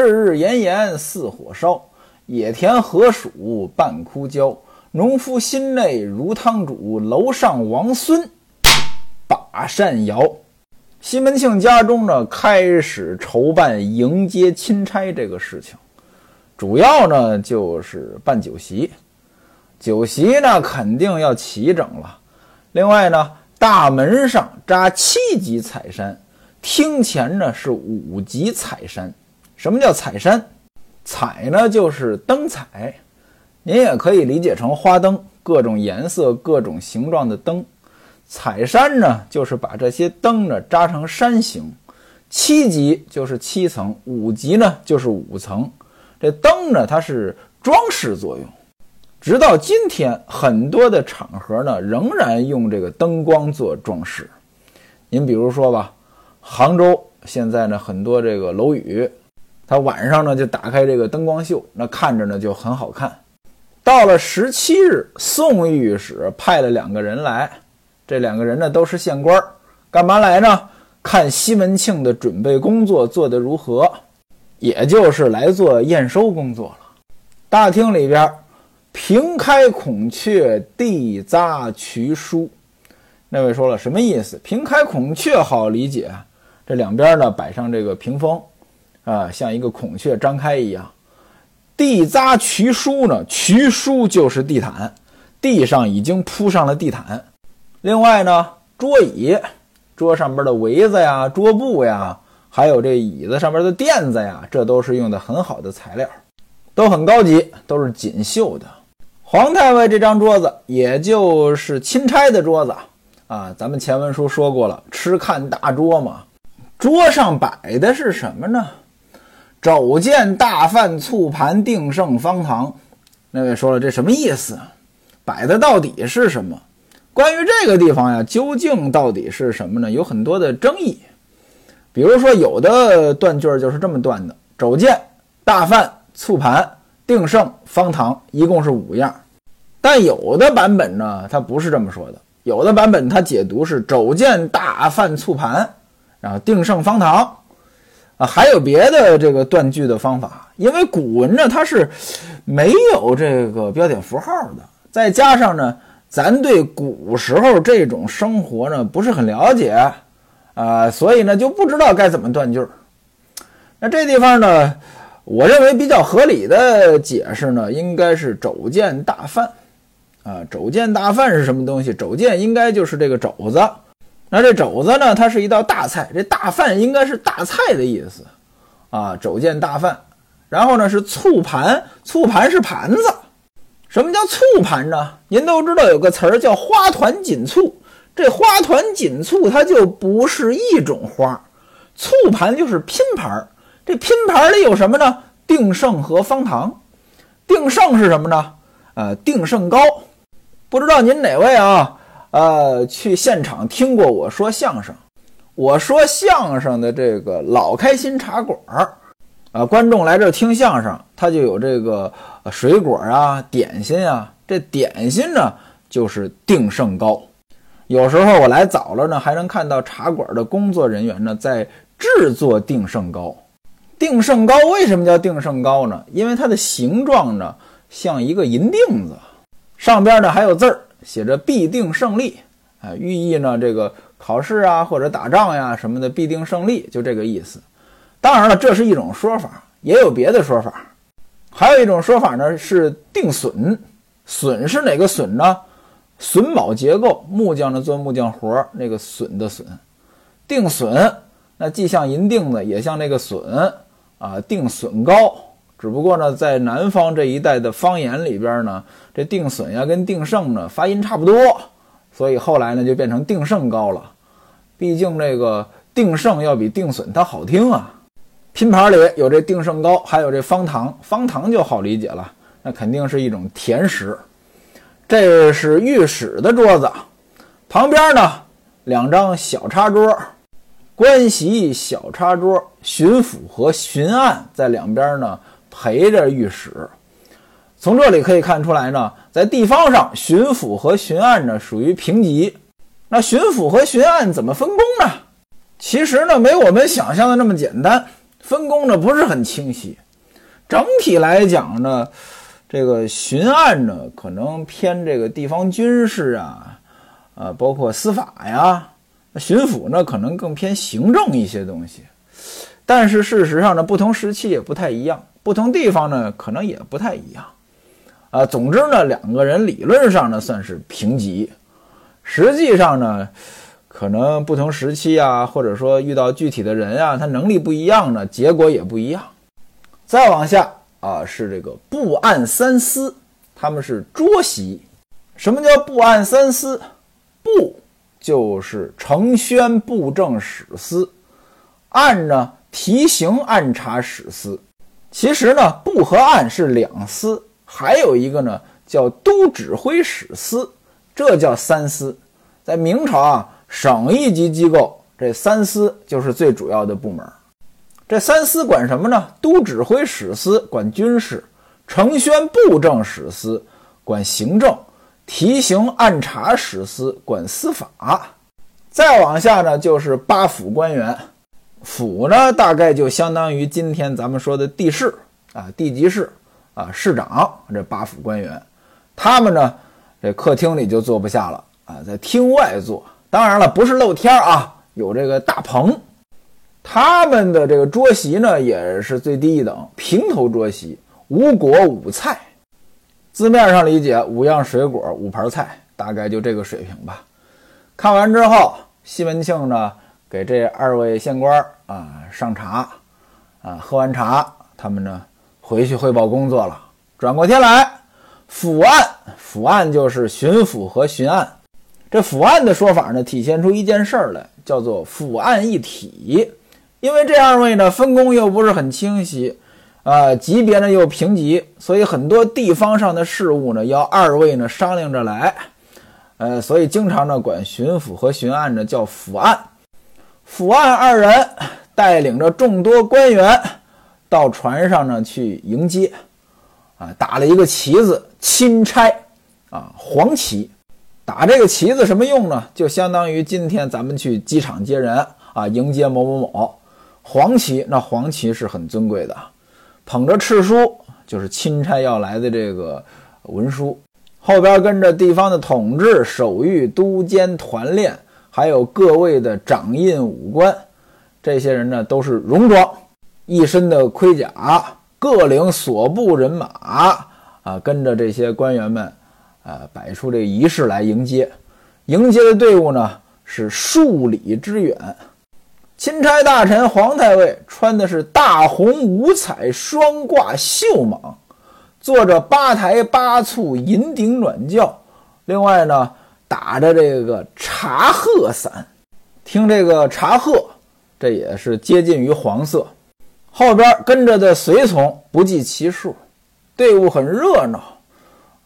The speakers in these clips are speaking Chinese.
赤日炎炎似火烧，野田何属半枯焦。农夫心内如汤煮，楼上王孙把扇摇。西门庆家中呢，开始筹办迎接钦差这个事情，主要呢就是办酒席。酒席呢肯定要齐整了。另外呢，大门上扎七级彩山，厅前呢是五级彩山。什么叫彩山？彩呢就是灯彩。您也可以理解成花灯，各种颜色、各种形状的灯。彩山呢，就是把这些灯呢扎成山形。七级就是七层，五级呢就是五层。这灯呢，它是装饰作用。直到今天，很多的场合呢，仍然用这个灯光做装饰。您比如说吧，杭州现在呢，很多这个楼宇，他晚上呢就打开这个灯光秀，那看着呢就很好看。到了十七日，宋御史派了两个人来，这两个人呢都是县官，干嘛来呢？看西门庆的准备工作做得如何，也就是来做验收工作了。大厅里边，平开孔雀，地匝渠书。那位说了什么意思？平开孔雀好理解，这两边呢摆上这个屏风，啊，像一个孔雀张开一样。地匝渠书呢？渠书就是地毯，地上已经铺上了地毯。另外呢，桌椅，桌上边的围子呀、桌布呀，还有这椅子上边的垫子呀，这都是用的很好的材料，都很高级，都是锦绣的。皇太尉这张桌子，也就是钦差的桌子啊。咱们前文书说过了，吃看大桌嘛，桌上摆的是什么呢？肘见大饭醋盘定胜方糖，那位说了，这什么意思？摆的到底是什么？关于这个地方呀，究竟到底是什么呢？有很多的争议。比如说，有的断句就是这么断的：肘见大饭醋盘定胜方糖，一共是五样。但有的版本呢，它不是这么说的。有的版本它解读是肘见大饭醋盘，然后定胜方糖。啊，还有别的这个断句的方法，因为古文呢它是没有这个标点符号的，再加上呢，咱对古时候这种生活呢不是很了解，啊，所以呢就不知道该怎么断句。那这地方呢，我认为比较合理的解释呢，应该是肘见大饭，啊，肘见大饭是什么东西？肘见应该就是这个肘子。那这肘子呢？它是一道大菜，这大饭应该是大菜的意思，啊，肘见大饭。然后呢是醋盘，醋盘是盘子。什么叫醋盘呢？您都知道有个词儿叫花团锦簇，这花团锦簇它就不是一种花，醋盘就是拼盘儿。这拼盘里有什么呢？定胜和方糖。定胜是什么呢？呃，定胜糕。不知道您哪位啊？呃，去现场听过我说相声，我说相声的这个老开心茶馆儿，啊，观众来这听相声，他就有这个水果啊、点心啊。这点心呢，就是定胜糕。有时候我来早了呢，还能看到茶馆的工作人员呢在制作定胜糕。定胜糕为什么叫定胜糕呢？因为它的形状呢像一个银锭子，上边呢还有字儿。写着必定胜利，啊，寓意呢这个考试啊或者打仗呀什么的必定胜利，就这个意思。当然了，这是一种说法，也有别的说法。还有一种说法呢是定损，损是哪个损呢？榫卯结构，木匠呢做木匠活那个损的损。定损，那既像银锭子，也像那个损啊，定损高。只不过呢，在南方这一带的方言里边呢，这定损呀跟定胜呢发音差不多，所以后来呢就变成定胜糕了。毕竟这个定胜要比定损它好听啊。拼盘里有这定胜糕，还有这方糖，方糖就好理解了，那肯定是一种甜食。这是御史的桌子，旁边呢两张小茶桌，官席小茶桌，巡抚和巡案在两边呢。陪着御史，从这里可以看出来呢，在地方上，巡抚和巡按呢属于平级。那巡抚和巡按怎么分工呢？其实呢，没我们想象的那么简单。分工呢不是很清晰。整体来讲呢，这个巡按呢可能偏这个地方军事啊，啊，包括司法呀。巡抚呢可能更偏行政一些东西。但是事实上呢，不同时期也不太一样，不同地方呢可能也不太一样。啊，总之呢，两个人理论上呢算是平级，实际上呢，可能不同时期啊，或者说遇到具体的人啊，他能力不一样呢，结果也不一样。再往下啊，是这个布案三司，他们是桌席。什么叫布案三司？布就是承宣布政使司，按呢提刑按察使司。其实呢，布和案是两司。还有一个呢，叫都指挥使司，这叫三司。在明朝啊，省一级机构，这三司就是最主要的部门。这三司管什么呢？都指挥使司管军事，承宣布政使司管行政，提刑按察使司管司法。再往下呢，就是八府官员。府呢，大概就相当于今天咱们说的地市啊，地级市。啊，市长这八府官员，他们呢，这客厅里就坐不下了啊，在厅外坐。当然了，不是露天啊，有这个大棚。他们的这个桌席呢，也是最低一等，平头桌席，五果五菜。字面上理解，五样水果，五盘菜，大概就这个水平吧。看完之后，西门庆呢，给这二位县官啊上茶，啊，喝完茶，他们呢。回去汇报工作了。转过天来，府案，府案就是巡抚和巡案。这府案的说法呢，体现出一件事儿来，叫做府案一体。因为这二位呢，分工又不是很清晰，啊，级别呢又平级，所以很多地方上的事务呢，要二位呢商量着来。呃，所以经常呢，管巡抚和巡案呢叫府案。府案二人带领着众多官员。到船上呢去迎接，啊，打了一个旗子，钦差，啊，黄旗，打这个旗子什么用呢？就相当于今天咱们去机场接人，啊，迎接某某某，黄旗，那黄旗是很尊贵的，捧着敕书，就是钦差要来的这个文书，后边跟着地方的统治、守御、都监、团练，还有各位的掌印武官，这些人呢都是戎装。一身的盔甲，各领所部人马啊，跟着这些官员们，啊，摆出这仪式来迎接。迎接的队伍呢是数里之远。钦差大臣皇太尉穿的是大红五彩双挂绣蟒，坐着八抬八簇银顶软轿，另外呢打着这个茶褐伞。听这个茶褐，这也是接近于黄色。后边跟着的随从不计其数，队伍很热闹，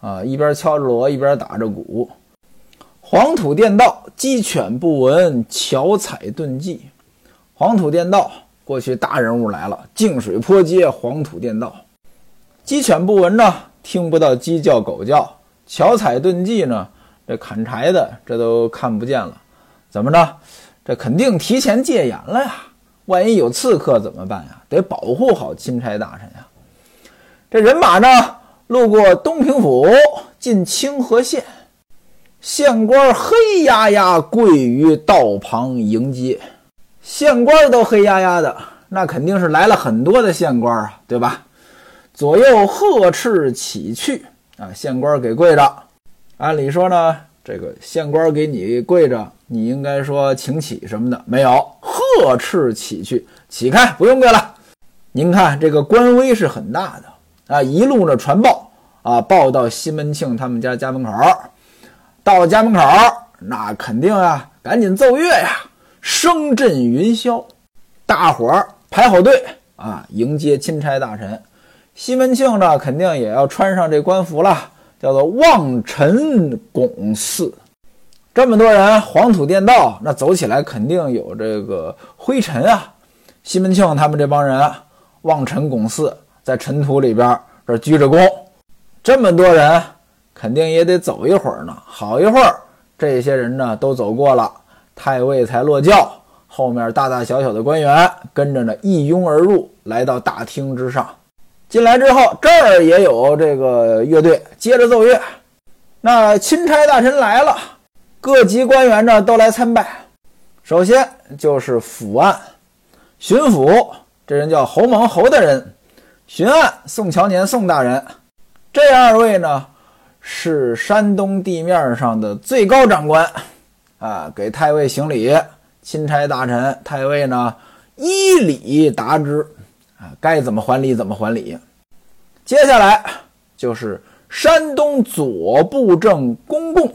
啊，一边敲着锣，一边打着鼓。黄土殿道，鸡犬不闻，巧彩遁迹。黄土殿道，过去大人物来了，净水坡街，黄土殿道。鸡犬不闻呢，听不到鸡叫狗叫。巧彩遁迹呢，这砍柴的这都看不见了。怎么着？这肯定提前戒严了呀。万一有刺客怎么办呀？得保护好钦差大臣呀。这人马呢，路过东平府，进清河县，县官黑压压跪于道旁迎接。县官都黑压压的，那肯定是来了很多的县官啊，对吧？左右呵斥起去啊，县官给跪着。按理说呢，这个县官给你跪着，你应该说请起什么的，没有。呵斥起去，起开，不用跪了。您看这个官威是很大的啊！一路呢传报啊，报到西门庆他们家家门口。到家门口，那肯定啊，赶紧奏乐呀，声震云霄。大伙儿排好队啊，迎接钦差大臣。西门庆呢，肯定也要穿上这官服了，叫做望尘拱寺。这么多人，黄土垫道，那走起来肯定有这个灰尘啊。西门庆他们这帮人望尘拱寺，在尘土里边这鞠着躬。这么多人，肯定也得走一会儿呢。好一会儿，这些人呢都走过了，太尉才落轿，后面大大小小的官员跟着呢一拥而入，来到大厅之上。进来之后，这儿也有这个乐队接着奏乐。那钦差大臣来了，各级官员呢都来参拜。首先就是府案巡抚，这人叫侯蒙侯大人；巡案宋乔年宋大人。这二位呢是山东地面上的最高长官啊，给太尉行礼。钦差大臣、太尉呢，依礼答之，该怎么还礼怎么还礼。接下来就是山东左布政公共，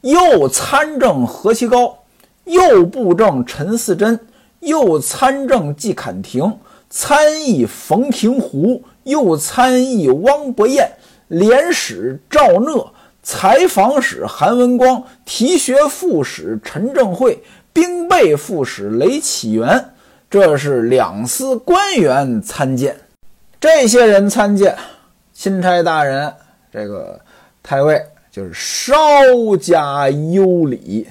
右参政何其高，右布政陈嗣珍，右参政季侃庭，参议冯廷湖，右参议汪伯彦，廉使赵讷，采访使韩文光，提学副使陈正会。兵备副使雷启元，这是两司官员参见。这些人参见钦差大人，这个太尉就是稍加优礼，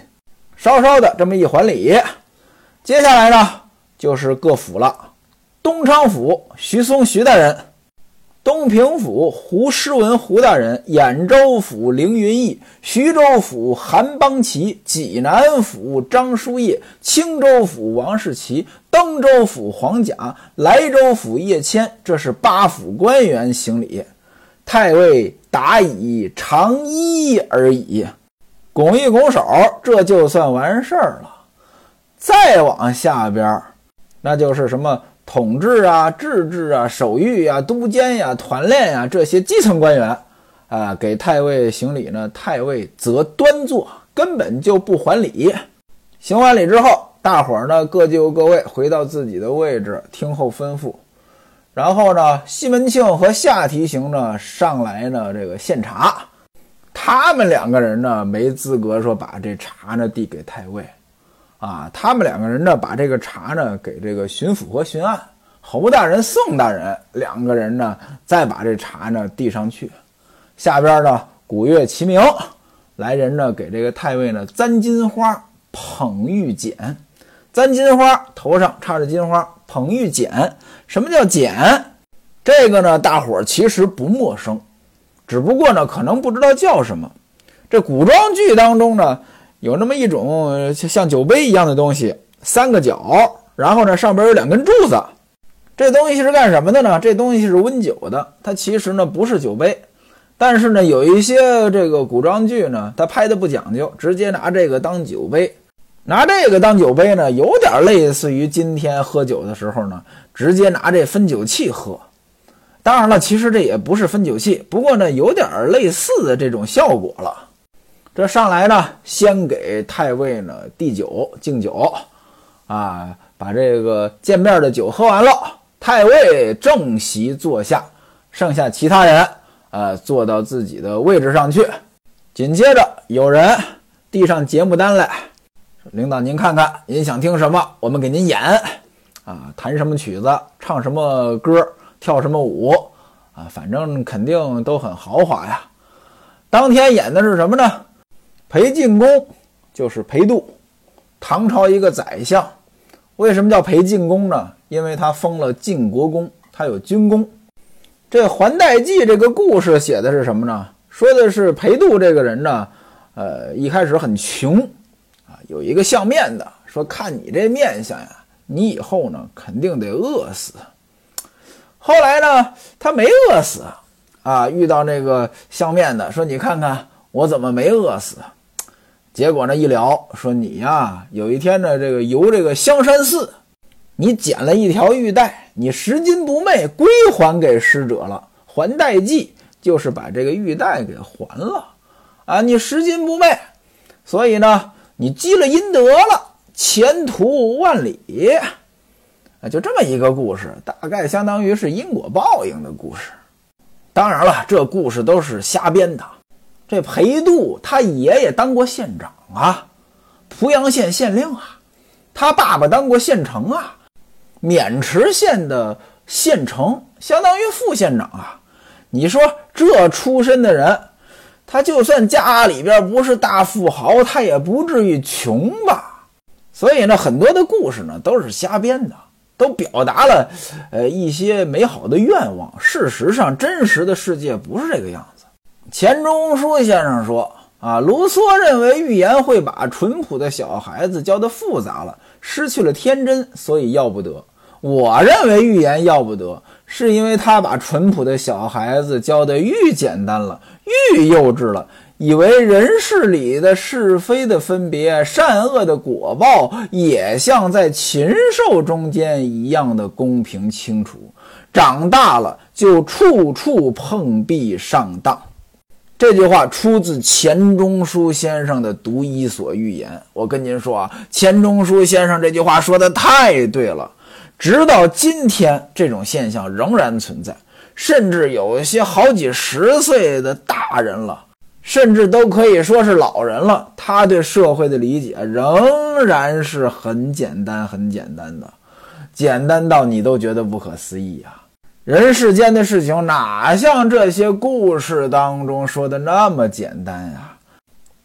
稍稍的这么一还礼。接下来呢，就是各府了。东昌府徐松徐大人。东平府胡诗文胡大人，兖州府凌云逸，徐州府韩邦奇，济南府张叔业，青州府王世奇，登州府黄甲，莱州府叶谦，这是八府官员行礼。太尉答以长揖而已，拱一拱手，这就算完事儿了。再往下边，那就是什么？统治啊，制治啊，守御啊，督监呀，团练呀，这些基层官员啊，给太尉行礼呢。太尉则端坐，根本就不还礼。行完礼之后，大伙儿呢各就各位，回到自己的位置，听候吩咐。然后呢，西门庆和夏提刑呢上来呢，这个献茶。他们两个人呢没资格说把这茶呢递给太尉。啊，他们两个人呢，把这个茶呢给这个巡抚和巡案侯大人、宋大人两个人呢，再把这茶呢递上去。下边呢，鼓乐齐鸣，来人呢给这个太尉呢簪金花、捧玉简。簪金花头上插着金花，捧玉简。什么叫简？这个呢，大伙其实不陌生，只不过呢，可能不知道叫什么。这古装剧当中呢。有那么一种像酒杯一样的东西，三个角，然后呢上边有两根柱子。这东西是干什么的呢？这东西是温酒的。它其实呢不是酒杯，但是呢有一些这个古装剧呢，它拍的不讲究，直接拿这个当酒杯。拿这个当酒杯呢，有点类似于今天喝酒的时候呢，直接拿这分酒器喝。当然了，其实这也不是分酒器，不过呢有点类似的这种效果了。这上来呢，先给太尉呢递酒敬酒，啊，把这个见面的酒喝完了，太尉正席坐下，剩下其他人，呃，坐到自己的位置上去。紧接着有人递上节目单来，领导您看看，您想听什么，我们给您演，啊，弹什么曲子，唱什么歌，跳什么舞，啊，反正肯定都很豪华呀。当天演的是什么呢？裴进公就是裴度，唐朝一个宰相。为什么叫裴进公呢？因为他封了晋国公，他有军功。这《还代记》这个故事写的是什么呢？说的是裴度这个人呢，呃，一开始很穷啊，有一个相面的说：“看你这面相呀，你以后呢肯定得饿死。”后来呢，他没饿死啊，遇到那个相面的说：“你看看我怎么没饿死？”结果呢，一聊说你呀，有一天呢，这个游这个香山寺，你捡了一条玉带，你拾金不昧，归还给施者了。还代记就是把这个玉带给还了啊，你拾金不昧，所以呢，你积了阴德了，前途万里啊，就这么一个故事，大概相当于是因果报应的故事。当然了，这故事都是瞎编的。这裴度他爷爷当过县长啊，濮阳县县令啊，他爸爸当过县城啊，渑池县的县城相当于副县长啊。你说这出身的人，他就算家里边不是大富豪，他也不至于穷吧？所以呢，很多的故事呢都是瞎编的，都表达了呃一些美好的愿望。事实上，真实的世界不是这个样子。钱钟书先生说啊，卢梭认为寓言会把淳朴的小孩子教得复杂了，失去了天真，所以要不得。我认为寓言要不得，是因为他把淳朴的小孩子教得愈简单了，愈幼稚了。以为人世里的是非的分别、善恶的果报，也像在禽兽中间一样的公平清楚。长大了就处处碰壁上当。这句话出自钱钟书先生的《读伊索寓言》。我跟您说啊，钱钟书先生这句话说的太对了。直到今天，这种现象仍然存在，甚至有一些好几十岁的大人了。甚至都可以说是老人了，他对社会的理解仍然是很简单、很简单的，简单到你都觉得不可思议啊！人世间的事情哪像这些故事当中说的那么简单呀？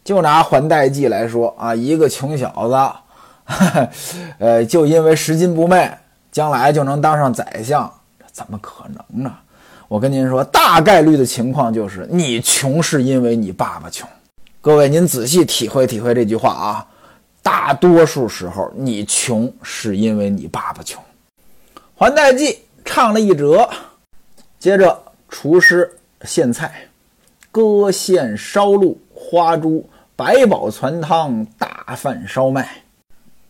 就拿还代记来说啊，一个穷小子，呃，就因为拾金不昧，将来就能当上宰相，这怎么可能呢？我跟您说，大概率的情况就是你穷是因为你爸爸穷。各位，您仔细体会体会这句话啊，大多数时候你穷是因为你爸爸穷。还代记唱了一折，接着厨师献菜，割线烧鹿、花猪、百宝攒汤、大饭烧麦，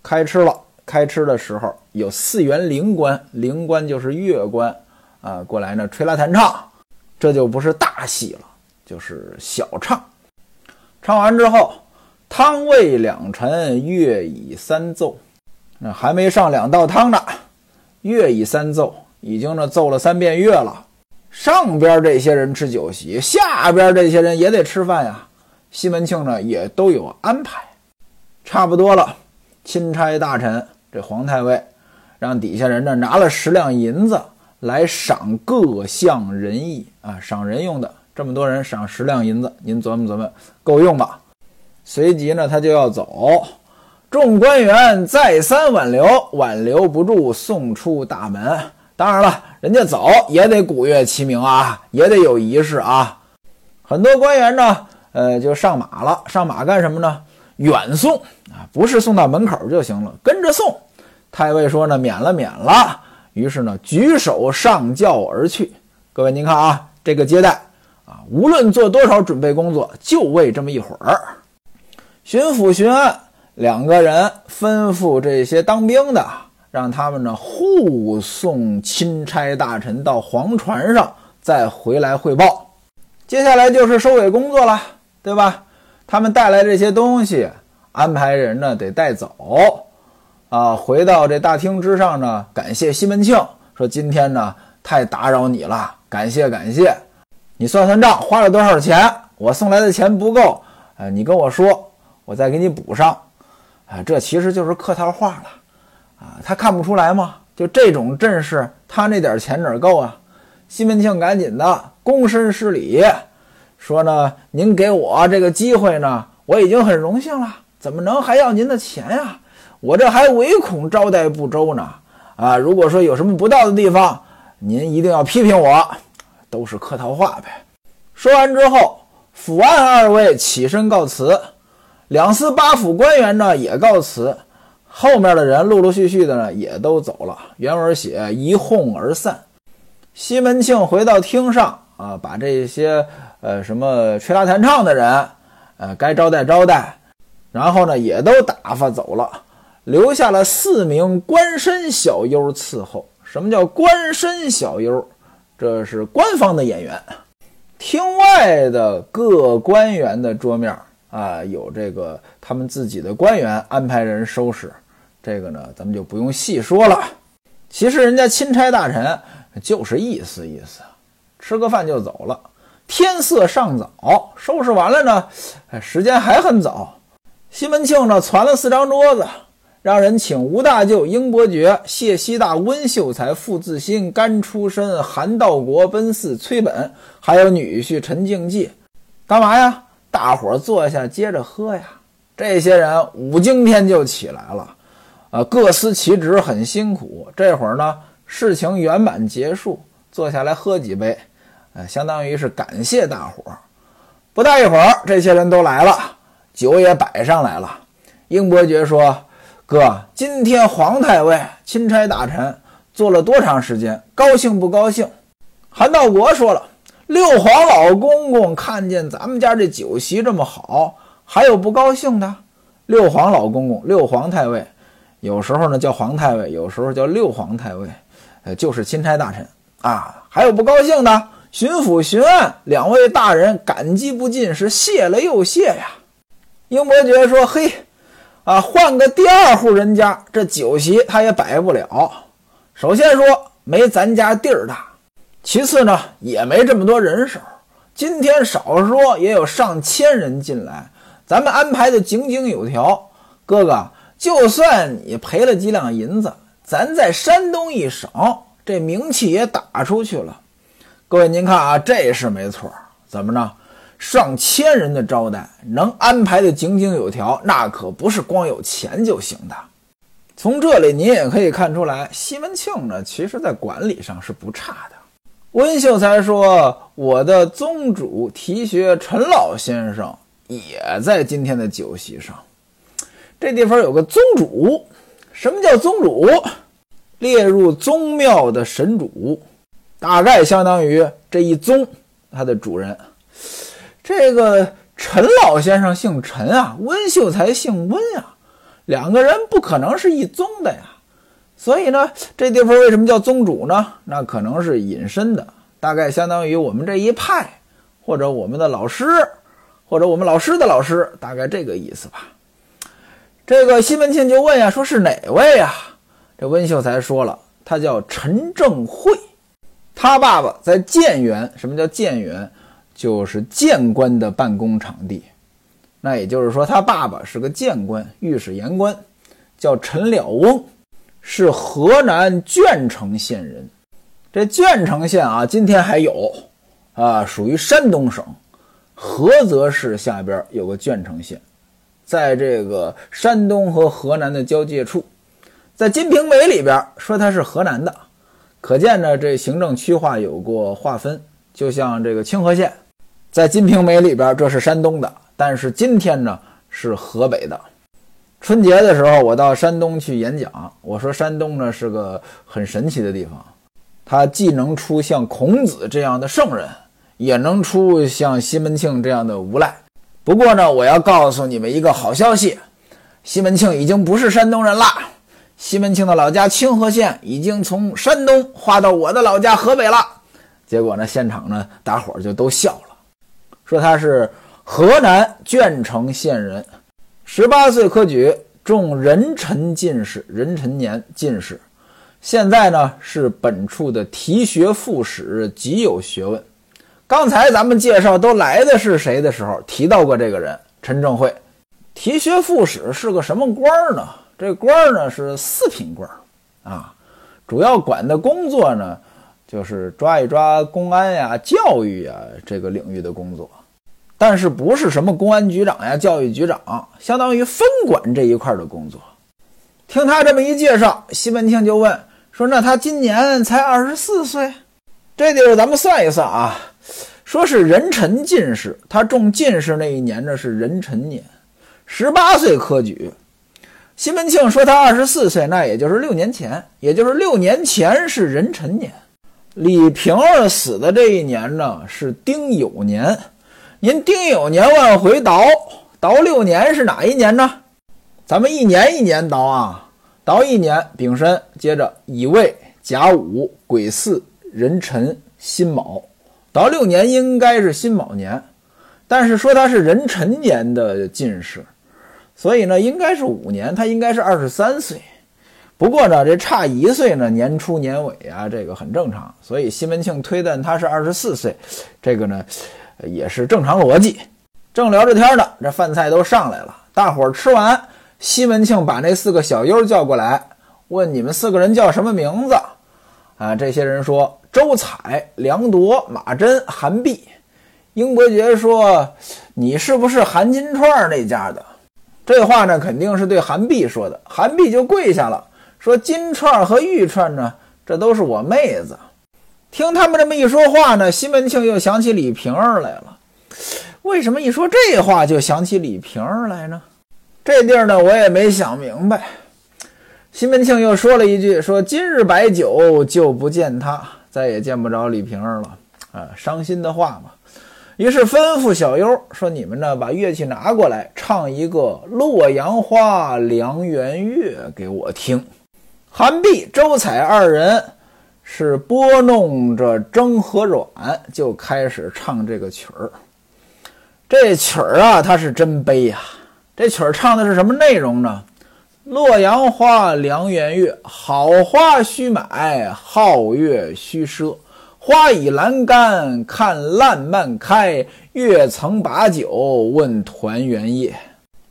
开吃了。开吃的时候有四员灵官，灵官就是乐官。啊，过来呢，吹拉弹唱，这就不是大戏了，就是小唱。唱完之后，汤未两陈，乐已三奏。那还没上两道汤呢，乐已三奏，已经呢奏了三遍乐了。上边这些人吃酒席，下边这些人也得吃饭呀。西门庆呢也都有安排，差不多了。钦差大臣这皇太尉让底下人呢拿了十两银子。来赏各项仁义啊，赏人用的，这么多人赏十两银子，您琢磨琢磨，够用吧？随即呢，他就要走，众官员再三挽留，挽留不住，送出大门。当然了，人家走也得鼓乐齐鸣啊，也得有仪式啊。很多官员呢，呃，就上马了，上马干什么呢？远送啊，不是送到门口就行了，跟着送。太尉说呢，免了，免了。于是呢，举手上轿而去。各位，您看啊，这个接待啊，无论做多少准备工作，就为这么一会儿。巡抚、巡按两个人吩咐这些当兵的，让他们呢护送钦差大臣到黄船上，再回来汇报。接下来就是收尾工作了，对吧？他们带来这些东西，安排人呢得带走。啊，回到这大厅之上呢，感谢西门庆说：“今天呢，太打扰你了，感谢感谢。你算算账，花了多少钱？我送来的钱不够，呃，你跟我说，我再给你补上。啊，这其实就是客套话了，啊，他看不出来吗？就这种阵势，他那点钱哪够啊？西门庆赶紧的躬身施礼，说呢，您给我这个机会呢，我已经很荣幸了，怎么能还要您的钱呀？”我这还唯恐招待不周呢，啊！如果说有什么不到的地方，您一定要批评我，都是客套话呗。说完之后，府案二位起身告辞，两司八府官员呢也告辞，后面的人陆陆续续的呢也都走了。原文写一哄而散。西门庆回到厅上啊，把这些呃什么吹拉弹唱的人，呃该招待招待，然后呢也都打发走了。留下了四名官绅小优伺候。什么叫官绅小优？这是官方的演员。厅外的各官员的桌面啊，有这个他们自己的官员安排人收拾。这个呢，咱们就不用细说了。其实人家钦差大臣就是意思意思，吃个饭就走了。天色尚早，收拾完了呢，时间还很早。西门庆呢，传了四张桌子。让人请吴大舅、英伯爵、谢希大、温秀才、傅自新、甘出身、韩道国、奔四、崔本，还有女婿陈敬济，干嘛呀？大伙坐下接着喝呀。这些人五更天就起来了，呃，各司其职，很辛苦。这会儿呢，事情圆满结束，坐下来喝几杯，呃，相当于是感谢大伙儿。不大一会儿，这些人都来了，酒也摆上来了。英伯爵说：“哥，今天皇太尉、钦差大臣坐了多长时间？高兴不高兴？”韩道国说了：“六皇老公公看见咱们家这酒席这么好，还有不高兴的？六皇老公公，六皇太尉。”有时候呢叫皇太尉，有时候叫六皇太尉，呃，就是钦差大臣啊。还有不高兴的，巡抚、巡按两位大人感激不尽，是谢了又谢呀。英伯爵说：“嘿，啊，换个第二户人家，这酒席他也摆不了。首先说没咱家地儿大，其次呢也没这么多人手。今天少说也有上千人进来，咱们安排的井井有条，哥哥。”就算你赔了几两银子，咱在山东一省，这名气也打出去了。各位，您看啊，这是没错。怎么着？上千人的招待，能安排的井井有条，那可不是光有钱就行的。从这里您也可以看出来，西门庆呢，其实在管理上是不差的。温秀才说：“我的宗主提学陈老先生也在今天的酒席上。”这地方有个宗主，什么叫宗主？列入宗庙的神主，大概相当于这一宗它的主人。这个陈老先生姓陈啊，温秀才姓温啊，两个人不可能是一宗的呀。所以呢，这地方为什么叫宗主呢？那可能是隐身的，大概相当于我们这一派，或者我们的老师，或者我们老师的老师，大概这个意思吧。这个西门庆就问呀，说是哪位呀？这温秀才说了，他叫陈正会，他爸爸在建园。什么叫建园？就是谏官的办公场地。那也就是说，他爸爸是个谏官，御史言官，叫陈了翁，是河南鄄城县人。这鄄城县啊，今天还有啊，属于山东省菏泽市下边有个鄄城县。在这个山东和河南的交界处，在《金瓶梅》里边说它是河南的，可见呢这行政区划有过划分。就像这个清河县，在《金瓶梅》里边这是山东的，但是今天呢是河北的。春节的时候我到山东去演讲，我说山东呢是个很神奇的地方，它既能出像孔子这样的圣人，也能出像西门庆这样的无赖。不过呢，我要告诉你们一个好消息，西门庆已经不是山东人了。西门庆的老家清河县已经从山东划到我的老家河北了。结果呢，现场呢，大伙儿就都笑了，说他是河南鄄城县人，十八岁科举，中壬辰进士，壬辰年进士，现在呢是本处的提学副使，极有学问。刚才咱们介绍都来的是谁的时候，提到过这个人陈正会，提学副使是个什么官呢？这官呢是四品官啊，主要管的工作呢就是抓一抓公安呀、教育呀这个领域的工作，但是不是什么公安局长呀、教育局长，相当于分管这一块的工作。听他这么一介绍，西门庆就问说：“那他今年才二十四岁？这地方咱们算一算啊。”说是壬辰进士，他中进士那一年呢是壬辰年，十八岁科举。西门庆说他二十四岁，那也就是六年前，也就是六年前是壬辰年。李瓶儿死的这一年呢是丁酉年，您丁酉年往回倒倒六年是哪一年呢？咱们一年一年倒啊，倒一年丙申，接着乙未、甲午、癸巳、壬辰、辛卯。到六年应该是辛卯年，但是说他是壬辰年的进士，所以呢应该是五年，他应该是二十三岁。不过呢这差一岁呢，年初年尾啊，这个很正常。所以西门庆推断他是二十四岁，这个呢也是正常逻辑。正聊着天呢，这饭菜都上来了，大伙儿吃完，西门庆把那四个小优叫过来，问你们四个人叫什么名字？啊，这些人说。周彩、梁铎、马真、韩碧，英伯爵说：“你是不是韩金串那家的？”这话呢，肯定是对韩碧说的。韩碧就跪下了，说：“金串和玉串呢，这都是我妹子。”听他们这么一说话呢，西门庆又想起李瓶儿来了。为什么一说这话就想起李瓶儿来呢？这地儿呢，我也没想明白。西门庆又说了一句：“说今日摆酒就不见他，再也见不着李瓶儿了。”啊，伤心的话嘛。于是吩咐小优说：“你们呢，把乐器拿过来，唱一个《洛阳花·梁园月》给我听。”韩碧、周采二人是拨弄着筝和阮，就开始唱这个曲儿。这曲儿啊，它是真悲呀！这曲儿唱的是什么内容呢？洛阳花，梁园月，好花须买，皓月须赊。花倚栏杆，看烂漫开。月曾把酒问团圆夜。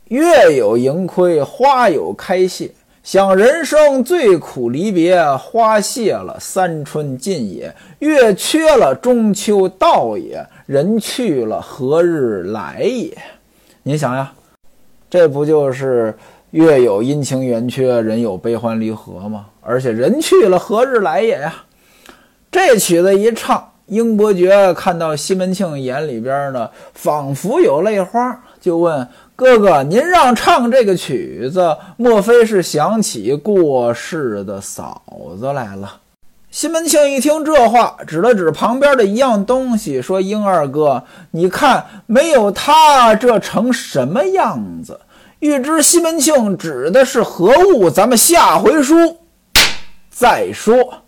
月有盈亏，花有开谢。想人生最苦离别，花谢了三春尽也，月缺了中秋到也，人去了何日来也？你想呀，这不就是月有阴晴圆缺，人有悲欢离合嘛？而且人去了何日来也呀？这曲子一唱，英伯爵看到西门庆眼里边呢，仿佛有泪花，就问哥哥：“您让唱这个曲子，莫非是想起过世的嫂子来了？”西门庆一听这话，指了指旁边的一样东西，说：“英二哥，你看，没有他，这成什么样子？”欲知西门庆指的是何物，咱们下回书再说。